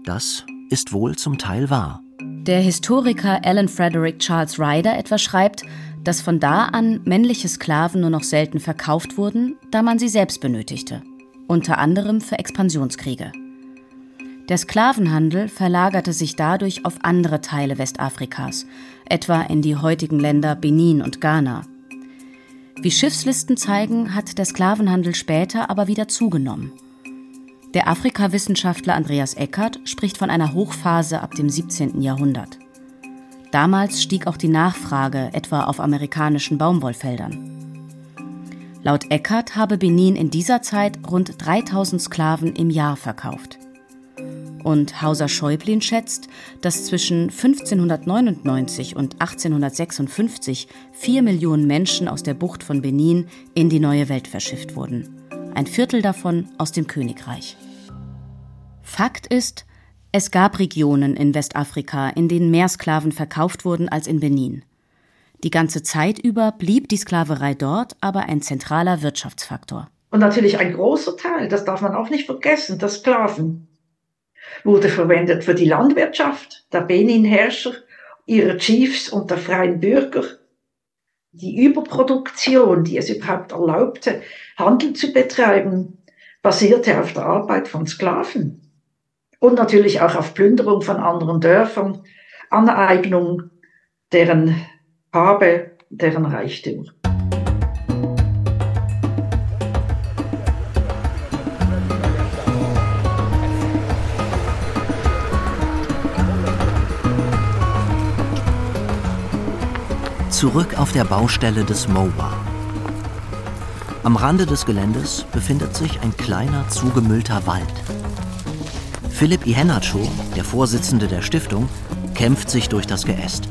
D: Das ist wohl zum Teil wahr.
E: Der Historiker Alan Frederick Charles Ryder etwa schreibt, dass von da an männliche Sklaven nur noch selten verkauft wurden, da man sie selbst benötigte, unter anderem für Expansionskriege. Der Sklavenhandel verlagerte sich dadurch auf andere Teile Westafrikas, etwa in die heutigen Länder Benin und Ghana. Wie Schiffslisten zeigen, hat der Sklavenhandel später aber wieder zugenommen. Der Afrikawissenschaftler Andreas Eckert spricht von einer Hochphase ab dem 17. Jahrhundert. Damals stieg auch die Nachfrage, etwa auf amerikanischen Baumwollfeldern. Laut Eckert habe Benin in dieser Zeit rund 3000 Sklaven im Jahr verkauft. Und Hauser Schäublin schätzt, dass zwischen 1599 und 1856 vier Millionen Menschen aus der Bucht von Benin in die neue Welt verschifft wurden. Ein Viertel davon aus dem Königreich. Fakt ist, es gab Regionen in Westafrika, in denen mehr Sklaven verkauft wurden als in Benin. Die ganze Zeit über blieb die Sklaverei dort aber ein zentraler Wirtschaftsfaktor.
K: Und natürlich ein großer Teil, das darf man auch nicht vergessen, der Sklaven wurde verwendet für die Landwirtschaft der Benin-Herrscher, ihrer Chiefs und der freien Bürger. Die Überproduktion, die es überhaupt erlaubte, Handel zu betreiben, basierte auf der Arbeit von Sklaven und natürlich auch auf Plünderung von anderen Dörfern, Aneignung deren Habe, deren Reichtum.
D: Zurück auf der Baustelle des MOBA. Am Rande des Geländes befindet sich ein kleiner, zugemüllter Wald. Philipp Ihenacho, der Vorsitzende der Stiftung, kämpft sich durch das Geäst.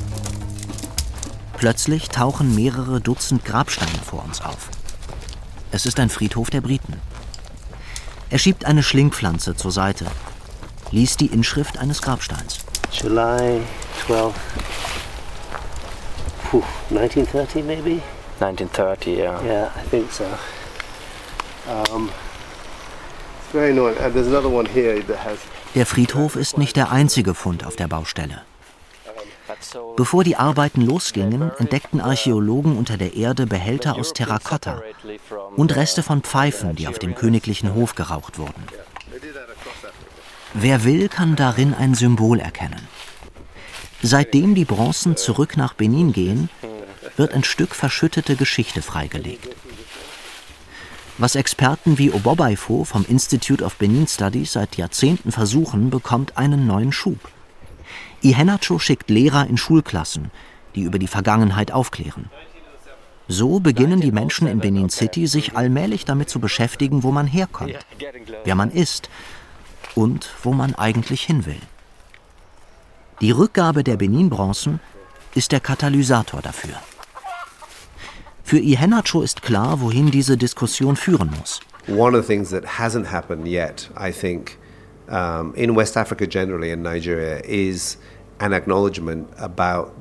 D: Plötzlich tauchen mehrere Dutzend Grabsteine vor uns auf. Es ist ein Friedhof der Briten. Er schiebt eine Schlingpflanze zur Seite, liest die Inschrift eines Grabsteins.
O: July 12, 1930 maybe?
F: 1930, yeah.
O: Yeah, I think so. Um, very annoying. And there's another one here that has.
D: Der Friedhof ist nicht der einzige Fund auf der Baustelle. Bevor die Arbeiten losgingen, entdeckten Archäologen unter der Erde Behälter aus Terrakotta und Reste von Pfeifen, die auf dem königlichen Hof geraucht wurden. Wer will, kann darin ein Symbol erkennen. Seitdem die Bronzen zurück nach Benin gehen, wird ein Stück verschüttete Geschichte freigelegt. Was Experten wie Obobaifo vom Institute of Benin Studies seit Jahrzehnten versuchen, bekommt einen neuen Schub. Ihenacho schickt Lehrer in Schulklassen, die über die Vergangenheit aufklären. So beginnen die Menschen in Benin City sich allmählich damit zu beschäftigen, wo man herkommt, wer man ist und wo man eigentlich hin will. Die Rückgabe der Benin-Bronzen ist der Katalysator dafür. Für Ihenacho ist klar, wohin diese Diskussion führen muss.
M: One of the things that hasn't happened yet, I think, um, in West Africa generally and Nigeria, is an acknowledgement about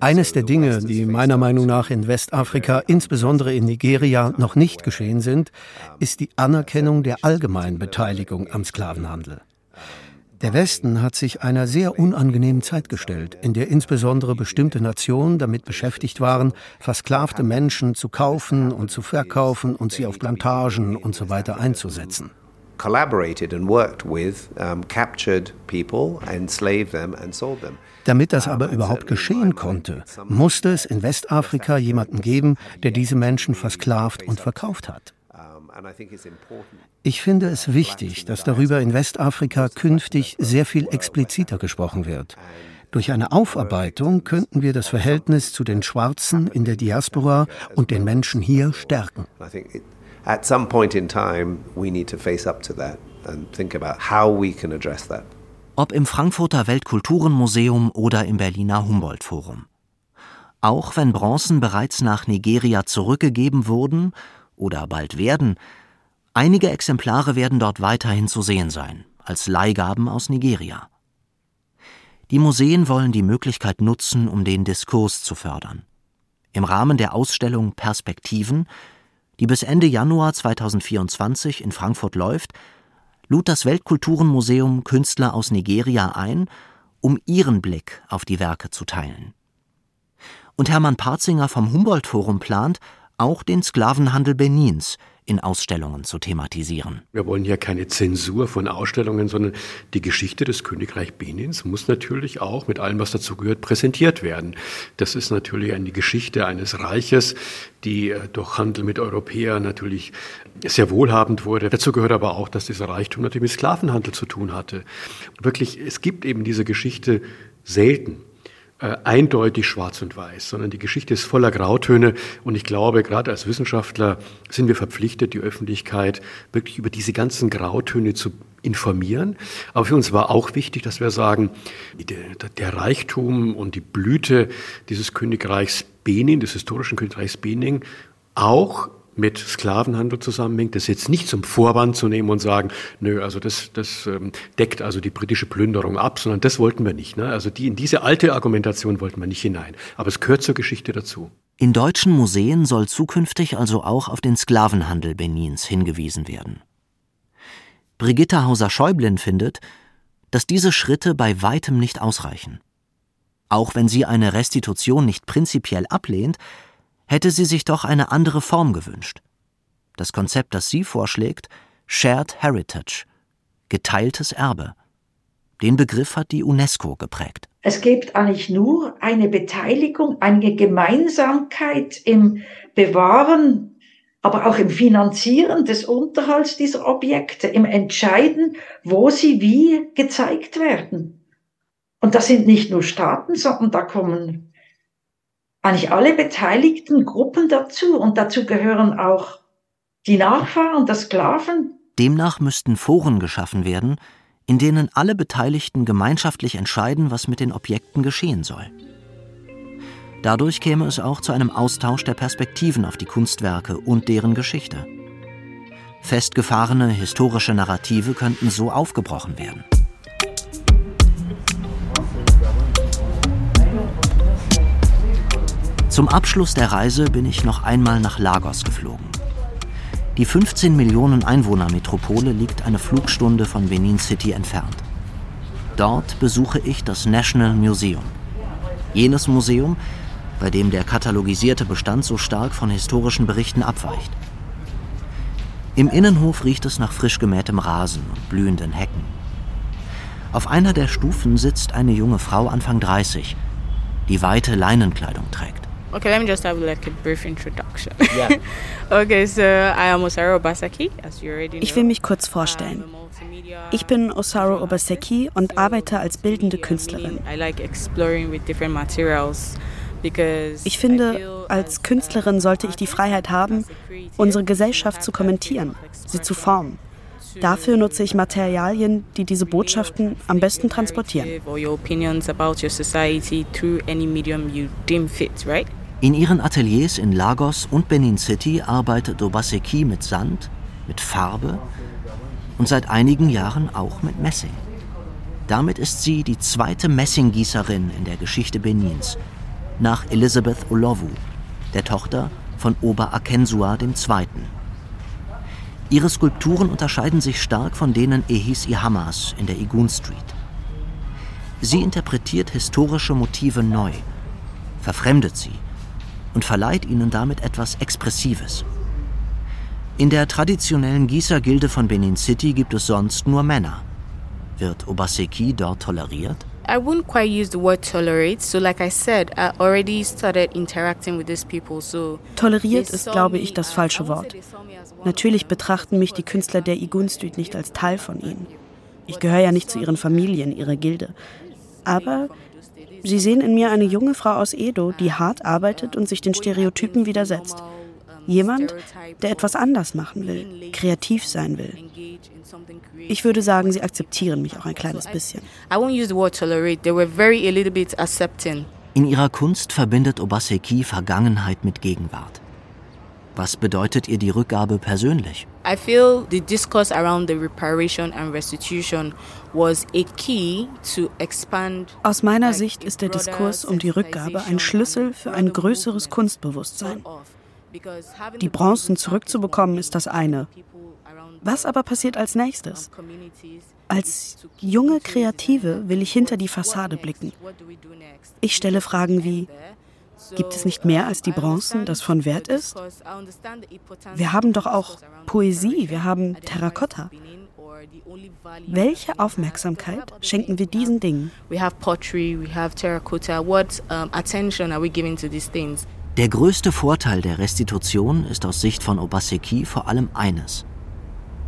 G: eines der Dinge, die meiner Meinung nach in Westafrika, insbesondere in Nigeria, noch nicht geschehen sind, ist die Anerkennung der allgemeinen Beteiligung am Sklavenhandel. Der Westen hat sich einer sehr unangenehmen Zeit gestellt, in der insbesondere bestimmte Nationen damit beschäftigt waren, versklavte Menschen zu kaufen und zu verkaufen und sie auf Plantagen und so weiter einzusetzen Damit das aber überhaupt geschehen konnte, musste es in Westafrika jemanden geben, der diese Menschen versklavt und verkauft hat. Ich finde es wichtig, dass darüber in Westafrika künftig sehr viel expliziter gesprochen wird. Durch eine Aufarbeitung könnten wir das Verhältnis zu den Schwarzen in der Diaspora und den Menschen hier stärken
M: at some point in time, we need to face up to that. and think about how we can address that.
D: Ob im Frankfurter Weltkulturenmuseum oder im Berliner Humboldt-Forum. Auch wenn Bronzen bereits nach Nigeria zurückgegeben wurden oder bald werden, einige Exemplare werden dort weiterhin zu sehen sein, als Leihgaben aus Nigeria. Die Museen wollen die Möglichkeit nutzen, um den Diskurs zu fördern. Im Rahmen der Ausstellung Perspektiven, die bis Ende Januar 2024 in Frankfurt läuft, lud das Weltkulturenmuseum Künstler aus Nigeria ein, um ihren Blick auf die Werke zu teilen. Und Hermann Parzinger vom Humboldt-Forum plant, auch den Sklavenhandel Benins in Ausstellungen zu thematisieren.
L: Wir wollen hier keine Zensur von Ausstellungen, sondern die Geschichte des Königreich Benins muss natürlich auch mit allem, was dazugehört, präsentiert werden. Das ist natürlich eine Geschichte eines Reiches, die äh, durch Handel mit Europäern natürlich sehr wohlhabend wurde. Dazu gehört aber auch, dass dieser Reichtum natürlich mit Sklavenhandel zu tun hatte. Wirklich, es gibt eben diese Geschichte selten äh, eindeutig schwarz und weiß, sondern die Geschichte ist voller Grautöne. Und ich glaube, gerade als Wissenschaftler sind wir verpflichtet, die Öffentlichkeit wirklich über diese ganzen Grautöne zu informieren. Aber für uns war auch wichtig, dass wir sagen, der, der Reichtum und die Blüte dieses Königreichs Benin, des historischen Königreichs Benin, auch mit Sklavenhandel zusammenhängt, das jetzt nicht zum Vorwand zu nehmen und sagen, nö, also das, das ähm, deckt also die britische Plünderung ab, sondern das wollten wir nicht. Ne? Also die, in diese alte Argumentation wollten wir nicht hinein. Aber es gehört zur Geschichte dazu.
D: In deutschen Museen soll zukünftig also auch auf den Sklavenhandel Benins hingewiesen werden. Brigitta Hauser-Schäublin findet, dass diese Schritte bei weitem nicht ausreichen. Auch wenn sie eine Restitution nicht prinzipiell ablehnt, hätte sie sich doch eine andere Form gewünscht. Das Konzept, das sie vorschlägt, Shared Heritage, geteiltes Erbe. Den Begriff hat die UNESCO geprägt.
K: Es gibt eigentlich nur eine Beteiligung, eine Gemeinsamkeit im Bewahren, aber auch im Finanzieren des Unterhalts dieser Objekte, im Entscheiden, wo sie wie gezeigt werden. Und das sind nicht nur Staaten, sondern da kommen eigentlich alle beteiligten Gruppen dazu und dazu gehören auch die Nachfahren der Sklaven.
D: Demnach müssten Foren geschaffen werden, in denen alle Beteiligten gemeinschaftlich entscheiden, was mit den Objekten geschehen soll. Dadurch käme es auch zu einem Austausch der Perspektiven auf die Kunstwerke und deren Geschichte. Festgefahrene historische Narrative könnten so aufgebrochen werden. Zum Abschluss der Reise bin ich noch einmal nach Lagos geflogen. Die 15 Millionen Einwohner-Metropole liegt eine Flugstunde von Benin City entfernt. Dort besuche ich das National Museum. Jenes Museum, bei dem der katalogisierte Bestand so stark von historischen Berichten abweicht. Im Innenhof riecht es nach frisch gemähtem Rasen und blühenden Hecken. Auf einer der Stufen sitzt eine junge Frau Anfang 30, die weite Leinenkleidung trägt.
P: Okay, let me just have like a brief introduction. Yeah. okay, so I am Osaru Obaseki, as you already know.
Q: Ich will mich kurz vorstellen. Ich bin Osaru Obaseki und arbeite als bildende Künstlerin.
P: I like exploring with different materials.
Q: Ich finde, als Künstlerin sollte ich die Freiheit haben, unsere Gesellschaft zu kommentieren, sie zu formen. Dafür nutze ich Materialien, die diese Botschaften am besten transportieren.
D: In ihren Ateliers in Lagos und Benin City arbeitet Obaseki mit Sand, mit Farbe und seit einigen Jahren auch mit Messing. Damit ist sie die zweite Messinggießerin in der Geschichte Benins, nach Elizabeth Olowu, der Tochter von Ober Akensua II. Ihre Skulpturen unterscheiden sich stark von denen Ehis Ihamas in der Igun Street. Sie interpretiert historische Motive neu, verfremdet sie und verleiht ihnen damit etwas Expressives. In der traditionellen Gießergilde von Benin City gibt es sonst nur Männer. Wird Obaseki dort toleriert?
P: I wouldn't quite use the word tolerate. So, like I said, I already started interacting with these people. So
Q: toleriert ist, glaube ich, das falsche Wort. Natürlich betrachten mich die Künstler der Igun Street nicht als Teil von ihnen. Ich gehöre ja nicht zu ihren Familien, ihrer Gilde. Aber sie sehen in mir eine junge Frau aus Edo, die hart arbeitet und sich den Stereotypen widersetzt. Jemand, der etwas anders machen will, kreativ sein will. Ich würde sagen, sie akzeptieren mich auch ein kleines bisschen.
D: In ihrer Kunst verbindet Obaseki Vergangenheit mit Gegenwart. Was bedeutet ihr die Rückgabe persönlich?
P: I feel the discourse around the reparation and restitution
Q: Aus meiner Sicht ist der Diskurs um die Rückgabe ein Schlüssel für ein größeres Kunstbewusstsein. Die Bronzen zurückzubekommen ist das eine. Was aber passiert als nächstes? Als junge Kreative will ich hinter die Fassade blicken. Ich stelle Fragen wie, Gibt es nicht mehr als die Bronzen, das von Wert ist? Wir haben doch auch Poesie, wir haben Terrakotta. Welche Aufmerksamkeit schenken wir diesen Dingen?
D: Der größte Vorteil der Restitution ist aus Sicht von Obaseki vor allem eines.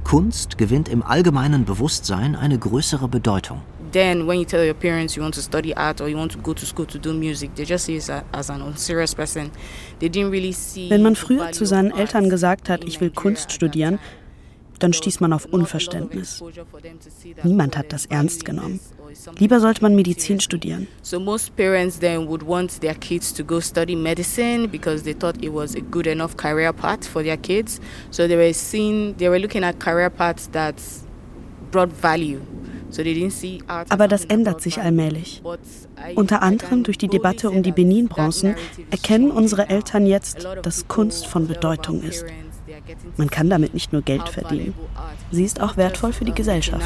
D: Kunst gewinnt im allgemeinen Bewusstsein eine größere Bedeutung.
P: then when you tell your parents you want to study art or you want to go to school to do music, they just see you as an unserious person. They didn't really see
Q: Wenn man früher zu seinen Eltern gesagt hat, ich will Kunst studieren, dann stieß man auf Unverständnis. Niemand hat das ernst genommen. Lieber sollte man Medizin studieren.
P: So most parents then would want their kids to go study medicine because they thought it was a good enough career path for their kids. So they were seeing, they were looking at career paths that brought value
Q: aber das ändert sich allmählich. Unter anderem durch die Debatte um die Benin-Bronzen erkennen unsere Eltern jetzt, dass Kunst von Bedeutung ist. Man kann damit nicht nur Geld verdienen. Sie ist auch wertvoll für die Gesellschaft.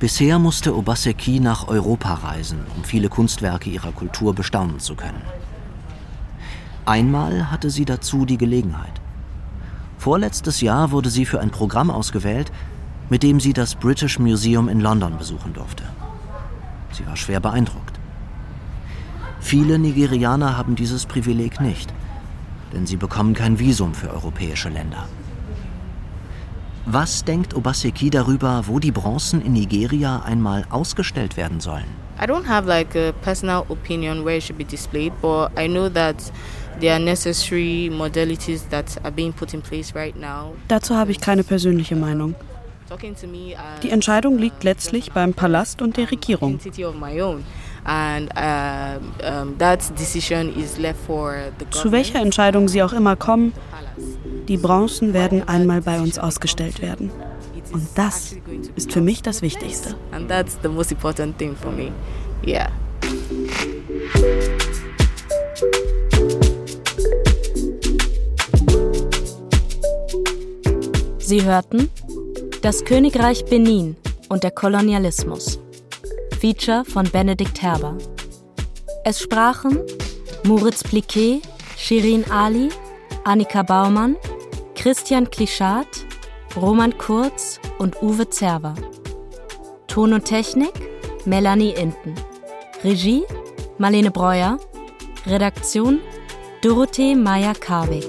D: Bisher musste Obaseki nach Europa reisen, um viele Kunstwerke ihrer Kultur bestaunen zu können. Einmal hatte sie dazu die Gelegenheit. Vorletztes Jahr wurde sie für ein Programm ausgewählt, mit dem sie das British Museum in London besuchen durfte. Sie war schwer beeindruckt. Viele Nigerianer haben dieses Privileg nicht, denn sie bekommen kein Visum für europäische Länder. Was denkt Obaseki darüber, wo die Bronzen in Nigeria einmal ausgestellt werden sollen?
P: I don't have like a personal opinion where it should be displayed, but I know that
Q: Dazu habe ich keine persönliche Zu Die Entscheidung liegt letztlich beim Palast und der Regierung. Zu welcher Entscheidung sie auch immer kommen, die Bronzen werden einmal bei uns ausgestellt werden. Und das ist für mich das Wichtigste. And that's the most important thing for me. Yeah.
E: Sie hörten Das Königreich Benin und der Kolonialismus. Feature von Benedikt Herber. Es sprachen Moritz Pliquet, Shirin Ali, Annika Baumann, Christian Klischat, Roman Kurz und Uwe Zerwer. Ton und Technik Melanie Inten. Regie Marlene Breuer. Redaktion Dorothee Meyer-Karwig.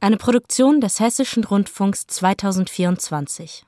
E: Eine Produktion des Hessischen Rundfunks 2024.